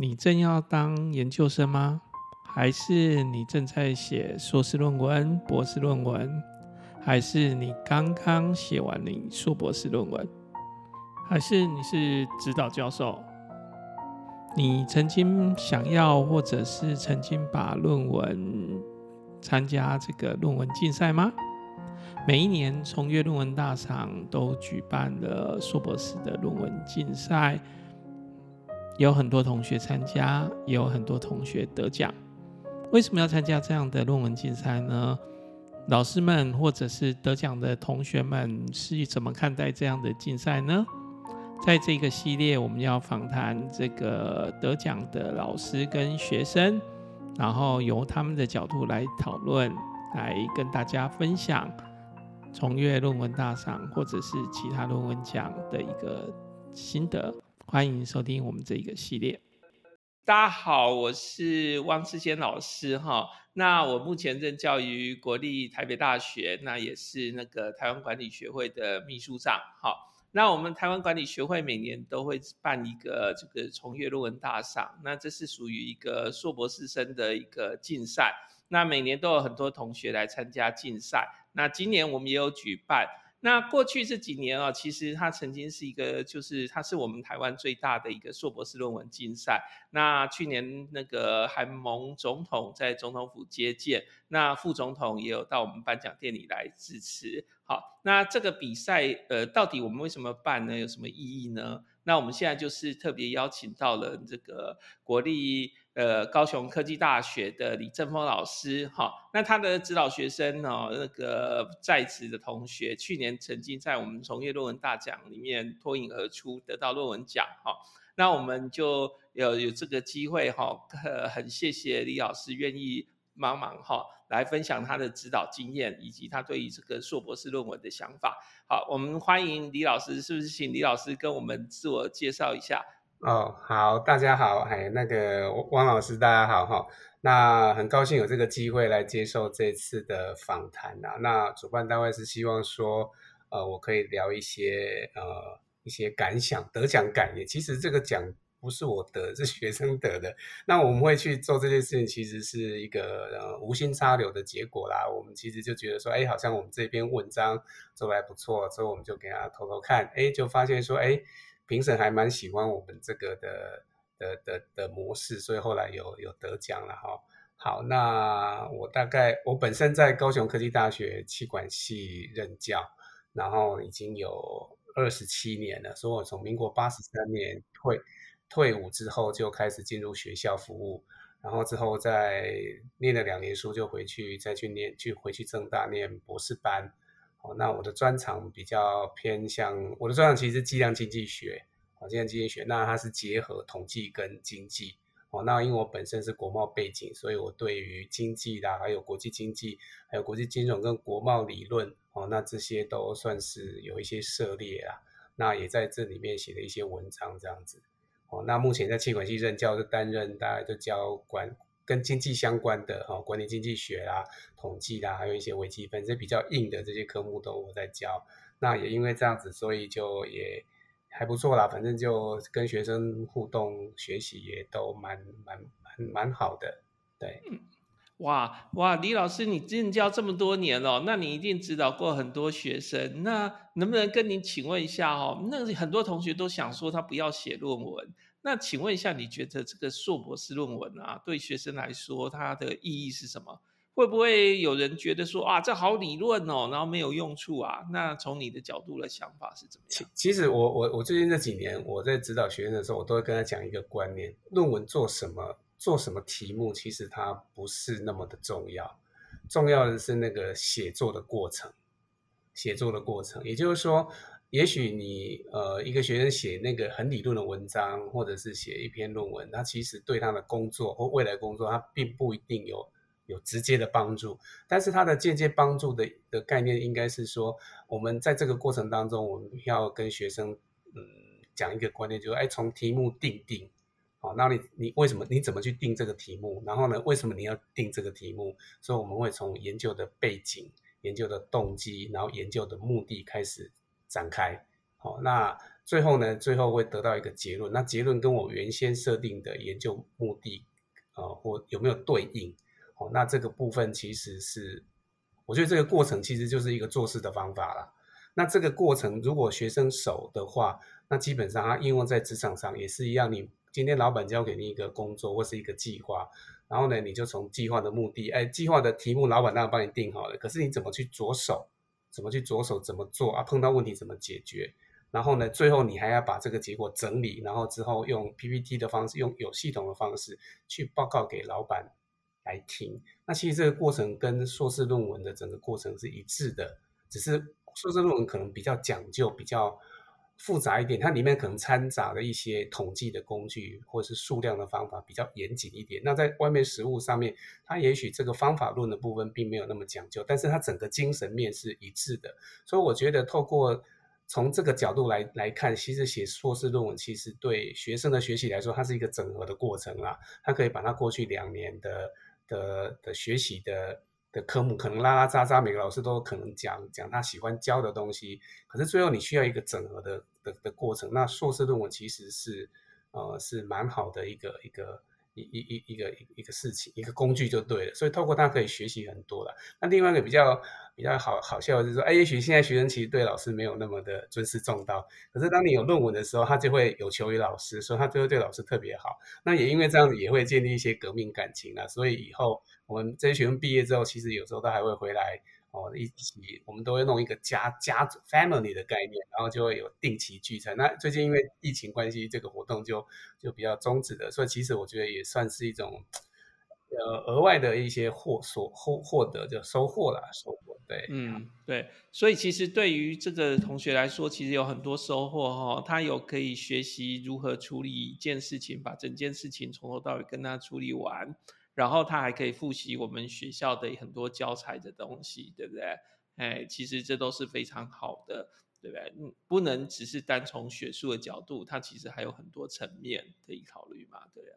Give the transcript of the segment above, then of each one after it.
你正要当研究生吗？还是你正在写硕士论文、博士论文？还是你刚刚写完你硕博士论文？还是你是指导教授？你曾经想要，或者是曾经把论文参加这个论文竞赛吗？每一年崇越论文大赏都举办了硕博士的论文竞赛，有很多同学参加，也有很多同学得奖。为什么要参加这样的论文竞赛呢？老师们或者是得奖的同学们是怎么看待这样的竞赛呢？在这个系列，我们要访谈这个得奖的老师跟学生，然后由他们的角度来讨论，来跟大家分享崇越论文大赏或者是其他论文奖的一个心得。欢迎收听我们这一个系列。大家好，我是汪志坚老师哈。那我目前任教于国立台北大学，那也是那个台湾管理学会的秘书长哈。那我们台湾管理学会每年都会办一个这个崇越论文大赏，那这是属于一个硕博士生的一个竞赛，那每年都有很多同学来参加竞赛，那今年我们也有举办。那过去这几年啊，其实它曾经是一个，就是它是我们台湾最大的一个硕博士论文竞赛。那去年那个韩盟总统在总统府接见，那副总统也有到我们颁奖典礼来致辞。好，那这个比赛呃，到底我们为什么办呢？有什么意义呢？那我们现在就是特别邀请到了这个国立。呃，高雄科技大学的李正峰老师，哈，那他的指导学生呢，那个在职的同学，去年曾经在我们从业论文大奖里面脱颖而出，得到论文奖，哈，那我们就有有这个机会，哈，很谢谢李老师愿意帮忙，哈，来分享他的指导经验以及他对于这个硕博士论文的想法。好，我们欢迎李老师，是不是请李老师跟我们自我介绍一下？哦，好，大家好，哎，那个汪老师，大家好哈。那很高兴有这个机会来接受这次的访谈啊。那主办单位是希望说，呃，我可以聊一些呃一些感想，得奖感言。其实这个奖不是我得，是学生得的。那我们会去做这件事情，其实是一个呃无心插柳的结果啦。我们其实就觉得说，哎，好像我们这篇文章做得还不错，之后我们就给他偷偷看，哎，就发现说，哎。评审还蛮喜欢我们这个的的的的模式，所以后来有有得奖了哈。好，那我大概我本身在高雄科技大学企管系任教，然后已经有二十七年了，所以我从民国八十三年退退伍之后就开始进入学校服务，然后之后再念了两年书就回去再去念，去回去政大念博士班。哦，那我的专长比较偏向，我的专长其实是计量经济学，哦，计量经济学，那它是结合统计跟经济，哦，那因为我本身是国贸背景，所以我对于经济啦，还有国际经济，还有国际金融跟国贸理论，哦，那这些都算是有一些涉猎啊，那也在这里面写了一些文章这样子，哦，那目前在气管系任教，就担任大概就教管。跟经济相关的哈，管理经济学啦、统计啦，还有一些微积分，这比较硬的这些科目都我在教。那也因为这样子，所以就也还不错啦。反正就跟学生互动学习也都蛮蛮蛮蛮好的。对，哇哇，李老师，你任教这么多年了，那你一定指导过很多学生。那能不能跟您请问一下哦？那很多同学都想说他不要写论文。那请问一下，你觉得这个硕博士论文啊，对学生来说，它的意义是什么？会不会有人觉得说啊，这好理论哦，然后没有用处啊？那从你的角度的想法是怎么样？其实我我我最近这几年我在指导学生的时候，我都会跟他讲一个观念：论文做什么，做什么题目，其实它不是那么的重要，重要的是那个写作的过程，写作的过程，也就是说。也许你呃一个学生写那个很理论的文章，或者是写一篇论文，他其实对他的工作或未来工作，他并不一定有有直接的帮助。但是他的间接帮助的的概念，应该是说，我们在这个过程当中，我们要跟学生嗯讲一个观念，就是哎，从题目定定，好，那你你为什么你怎么去定这个题目？然后呢，为什么你要定这个题目？所以我们会从研究的背景、研究的动机，然后研究的目的开始。展开，好，那最后呢，最后会得到一个结论。那结论跟我原先设定的研究目的，呃，或有没有对应？哦，那这个部分其实是，我觉得这个过程其实就是一个做事的方法啦。那这个过程如果学生熟的话，那基本上他应用在职场上也是一样。你今天老板交给你一个工作或是一个计划，然后呢，你就从计划的目的，哎，计划的题目老板当然帮你定好了，可是你怎么去着手？怎么去着手？怎么做啊？碰到问题怎么解决？然后呢，最后你还要把这个结果整理，然后之后用 PPT 的方式，用有系统的方式去报告给老板来听。那其实这个过程跟硕士论文的整个过程是一致的，只是硕士论文可能比较讲究，比较复杂一点，它里面可能掺杂了一些统计的工具或者是数量的方法比较严谨一点。那在外面实务上面，它也许这个方法论的部分并没有那么讲究，但是它整个精神面是一致的。所以我觉得透过从这个角度来来看，其实写硕士论文其实对学生的学习来说，它是一个整合的过程啦。它可以把它过去两年的的的学习的的科目，可能拉拉杂杂，每个老师都可能讲讲他喜欢教的东西。可是最后你需要一个整合的的的过程。那硕士论文其实是呃是蛮好的一个一个。一一一一个一一个事情，一个工具就对了，所以透过它可以学习很多了。那另外一个比较比较好好笑的就是说，哎，也许现在学生其实对老师没有那么的尊师重道，可是当你有论文的时候，他就会有求于老师，所以他就会对老师特别好。那也因为这样子，也会建立一些革命感情了。所以以后我们这些学生毕业之后，其实有时候都还会回来。哦，一起我们都会弄一个家家族 family 的概念，然后就会有定期聚餐。那最近因为疫情关系，这个活动就就比较终止了。所以其实我觉得也算是一种呃额外的一些获所获获得就收获啦，收获。对，嗯，对。所以其实对于这个同学来说，其实有很多收获哈、哦。他有可以学习如何处理一件事情，把整件事情从头到尾跟他处理完。然后他还可以复习我们学校的很多教材的东西，对不对？哎，其实这都是非常好的，对不对？嗯，不能只是单从学术的角度，它其实还有很多层面可以考虑嘛，对不对？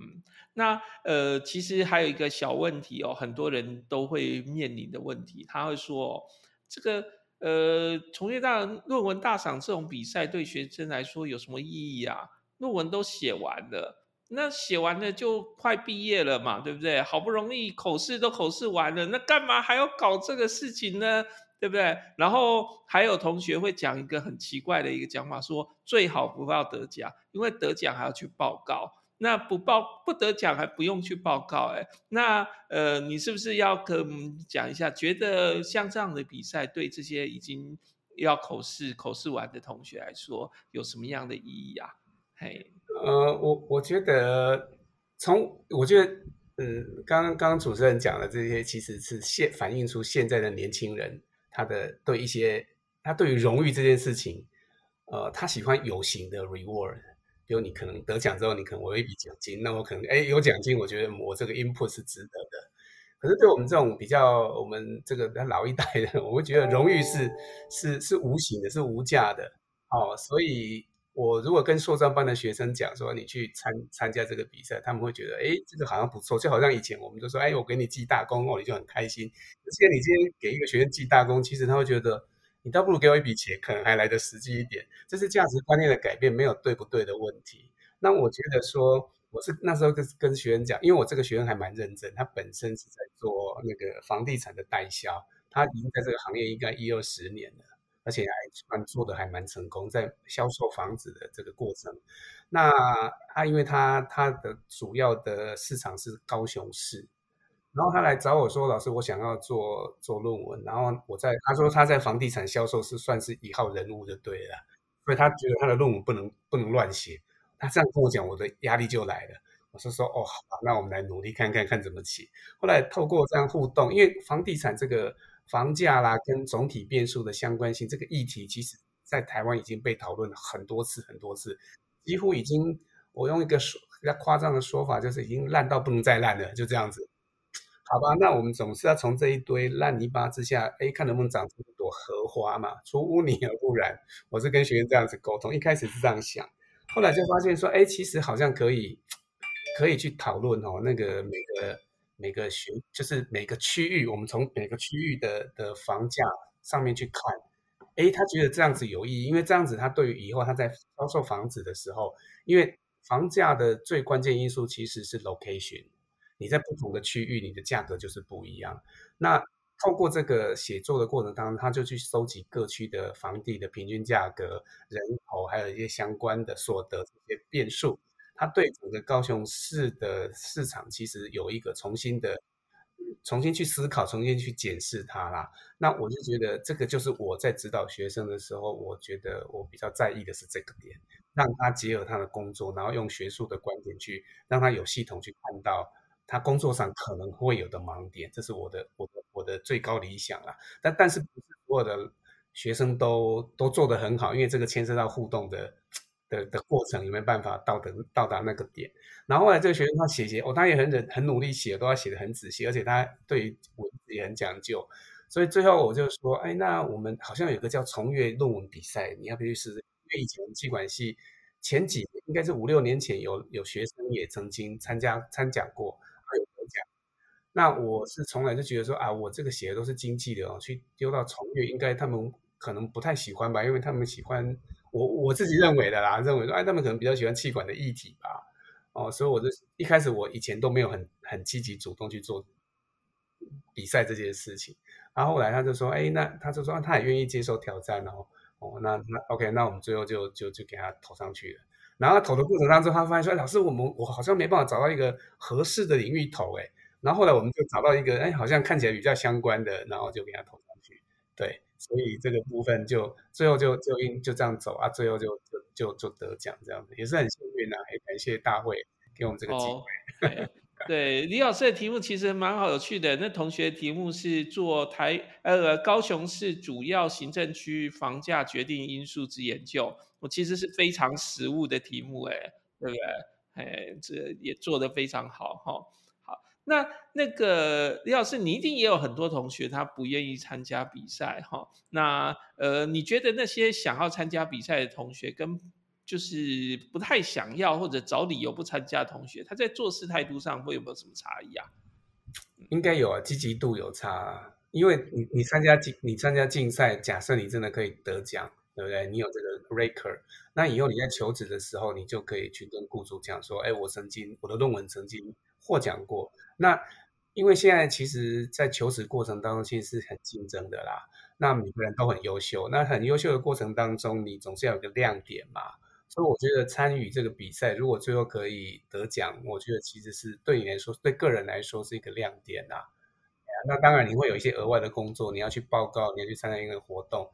嗯，那呃，其实还有一个小问题哦，很多人都会面临的问题，他会说，这个呃，从业大论文大赏这种比赛对学生来说有什么意义啊？论文都写完了。那写完了就快毕业了嘛，对不对？好不容易口试都口试完了，那干嘛还要搞这个事情呢？对不对？然后还有同学会讲一个很奇怪的一个讲法，说最好不要得奖，因为得奖还要去报告，那不报不得奖还不用去报告，哎，那呃，你是不是要跟讲一下？觉得像这样的比赛对这些已经要口试口试完的同学来说有什么样的意义啊？嘿。呃，我我觉得从我觉得，嗯，刚刚刚主持人讲的这些，其实是现反映出现在的年轻人他的对一些他对于荣誉这件事情，呃，他喜欢有形的 reward，比如你可能得奖之后，你可能我有一笔奖金，那我可能哎有奖金，我觉得我这个 input 是值得的。可是对我们这种比较我们这个老一代的，我会觉得荣誉是是是无形的，是无价的，哦，所以。我如果跟硕专班的学生讲说，你去参参加这个比赛，他们会觉得，哎，这个好像不错，就好像以前我们都说，哎，我给你记大功哦，你就很开心。而且你今天给一个学生记大功，其实他会觉得，你倒不如给我一笔钱，可能还来得实际一点。这是价值观念的改变，没有对不对的问题。那我觉得说，我是那时候跟跟学生讲，因为我这个学生还蛮认真，他本身是在做那个房地产的代销，他已经在这个行业应该一二十年了。而且还算做的还蛮成功，在销售房子的这个过程。那他因为他他的主要的市场是高雄市，然后他来找我说：“老师，我想要做做论文。”然后我在他说他在房地产销售是算是一号人物就对了，所以他觉得他的论文不能不能乱写。他这样跟我讲，我的压力就来了。我是说：“哦，好，那我们来努力看看看怎么写。”后来透过这样互动，因为房地产这个。房价啦，跟总体变数的相关性，这个议题其实在台湾已经被讨论了很多次很多次，几乎已经，我用一个说比较夸张的说法，就是已经烂到不能再烂了，就这样子。好吧，那我们总是要从这一堆烂泥巴之下，哎，看能不能长出一朵荷花嘛，出污泥而不染。我是跟学生这样子沟通，一开始是这样想，后来就发现说，哎，其实好像可以，可以去讨论哦，那个每个。每个学就是每个区域，我们从每个区域的的房价上面去看，哎，他觉得这样子有意义，因为这样子他对于以后他在销售房子的时候，因为房价的最关键因素其实是 location，你在不同的区域，你的价格就是不一样。那透过这个写作的过程当中，他就去收集各区的房地的平均价格、人口，还有一些相关的所得这些变数，他对整个高雄市的市场其实有一个重新的、重新去思考、重新去检视它啦。那我就觉得这个就是我在指导学生的时候，我觉得我比较在意的是这个点，让他结合他的工作，然后用学术的观点去让他有系统去看到。他工作上可能会有的盲点，这是我的我的我的最高理想啦。但但是不是所有的学生都都做得很好，因为这个牵涉到互动的的的过程，有没有办法到达到达那个点？然后后来这个学生他写写，哦，他也很很努力写，都要写得很仔细，而且他对文字也很讲究。所以最后我就说，哎，那我们好像有个叫重阅论文比赛，你要不要去试试？因为以前企管系前几年应该是五六年前有有学生也曾经参加参讲过。他有得奖那我是从来就觉得说啊，我这个写的都是经济的哦，去丢到重阅，应该他们可能不太喜欢吧，因为他们喜欢我我自己认为的啦，认为说哎，他们可能比较喜欢气管的议题吧，哦，所以我就一开始我以前都没有很很积极主动去做比赛这件事情，然后后来他就说，哎，那他就说、啊、他也愿意接受挑战哦，哦，那那 OK，那我们最后就就就给他投上去了，然后投的过程当中，他发现说，哎，老师，我们我好像没办法找到一个合适的领域投，哎。然后后来我们就找到一个，哎，好像看起来比较相关的，然后就给他投上去。对，所以这个部分就最后就就因就这样走啊，最后就就就就得奖这样子，也是很幸运啊，也感谢大会给我们这个机会。对，李老师的题目其实蛮好有趣的。那同学题目是做台呃高雄市主要行政区房价决定因素之研究，我其实是非常实务的题目，哎，对不对？哎，这也做得非常好哈。那那个李老师，你一定也有很多同学他不愿意参加比赛哈。那呃，你觉得那些想要参加比赛的同学，跟就是不太想要或者找理由不参加同学，他在做事态度上会有没有什么差异啊？应该有啊，积极度有差啊。因为你你参加竞你参加竞赛，假设你真的可以得奖，对不对？你有这个 record，那以后你在求职的时候，你就可以去跟雇主讲说，哎，我曾经我的论文曾经获奖过。那因为现在其实，在求职过程当中，其实是很竞争的啦。那每个人都很优秀，那很优秀的过程当中，你总是要有个亮点嘛。所以我觉得参与这个比赛，如果最后可以得奖，我觉得其实是对你来说，对个人来说是一个亮点呐。那当然你会有一些额外的工作，你要去报告，你要去参加一个活动。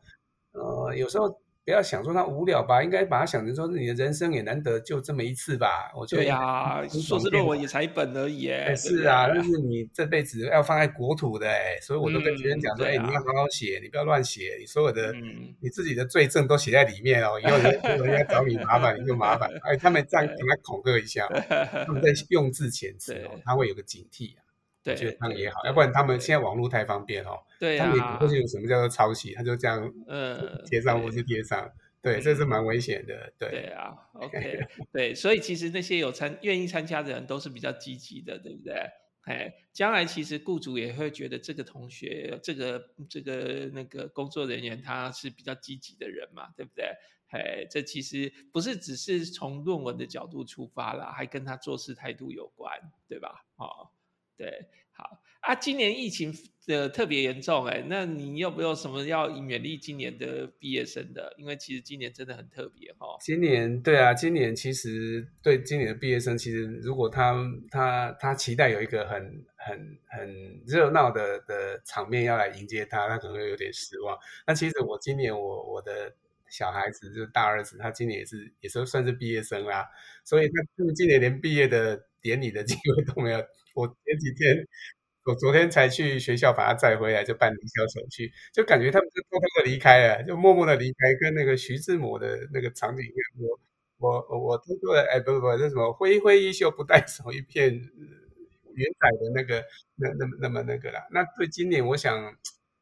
呃，有时候。不要想说他无聊吧，应该把它想成说，你的人生也难得就这么一次吧。我觉得呀、啊，硕士论文也才一本而已，哎，是啊，但是你这辈子要放在国土的，哎，所以我都跟学生讲说，哎、嗯啊，你要好好写，你不要乱写，你所有的、嗯、你自己的罪证都写在里面哦，以后人家找你麻烦你就麻烦，哎，他们这样给他恐吓一下，他们在用字遣词哦，他会有个警惕啊。对，觉得这样也好，要不然他们现在网络太方便哦。对啊。他们也不会有什么叫做抄袭，他就这样嗯贴上或是贴上，对，这是蛮危险的。对。对啊，OK，对，所以其实那些有参愿意参加的人都是比较积极的，对不对？哎，将来其实雇主也会觉得这个同学，这个这个那个工作人员他是比较积极的人嘛，对不对？哎，这其实不是只是从论文的角度出发啦，还跟他做事态度有关，对吧？哦。对，好啊，今年疫情的特别严重哎，那你有没有什么要勉励今年的毕业生的？因为其实今年真的很特别哈、哦。今年对啊，今年其实对今年的毕业生，其实如果他他他期待有一个很很很热闹的的场面要来迎接他，他可能会有点失望。那其实我今年我我的小孩子就是大儿子，他今年也是也是算是毕业生啦，所以他今年连毕业的典礼的机会都没有。我前几天，我昨天才去学校把他载回来，就办离校手续，就感觉他们就偷偷的离开了，就默默的离开，跟那个徐志摩的那个场景一样。我我我偷偷的，哎，不不不，那什么挥挥衣袖不带走一片云彩的那个，那那么那么那个啦。那对今年，我想，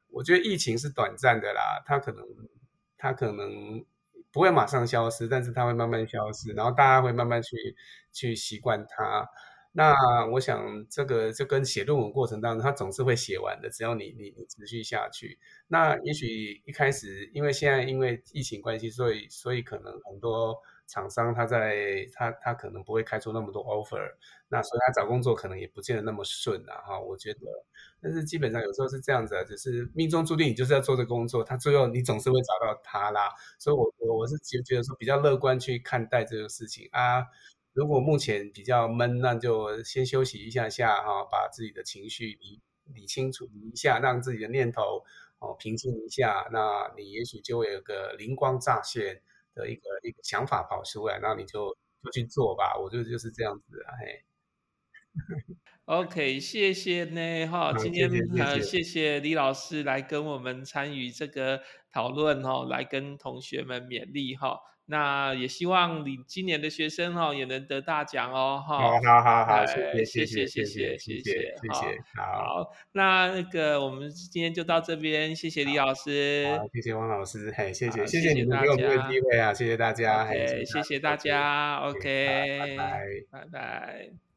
我觉得疫情是短暂的啦，它可能它可能不会马上消失，但是它会慢慢消失，然后大家会慢慢去去习惯它。那我想这个就跟写论文过程当中，它总是会写完的，只要你你你持续下去。那也许一开始，因为现在因为疫情关系，所以所以可能很多厂商他在他他可能不会开出那么多 offer，那所以他找工作可能也不见得那么顺啊哈。我觉得，但是基本上有时候是这样子啊，就是命中注定你就是要做这工作，他最后你总是会找到他啦。所以我我我是觉觉得说比较乐观去看待这个事情啊。如果目前比较闷，那就先休息一下下哈，把自己的情绪理理清楚一下，让自己的念头哦平静一下，那你也许就会有个灵光乍现的一个一个想法跑出来，那你就就去做吧。我觉得就是这样子啊，嘿。OK，谢谢呢，哈，今天呃，谢谢李老师来跟我们参与这个讨论哈，来跟同学们勉励哈。那也希望你今年的学生哈也能得大奖哦，哈。好好好好，谢谢谢谢谢谢谢谢谢，好，那那个我们今天就到这边，谢谢李老师，好，谢谢汪老师，嘿，谢谢谢谢你们给我们的机会啊，谢谢大家，嘿，谢谢大家，OK，拜拜，拜拜。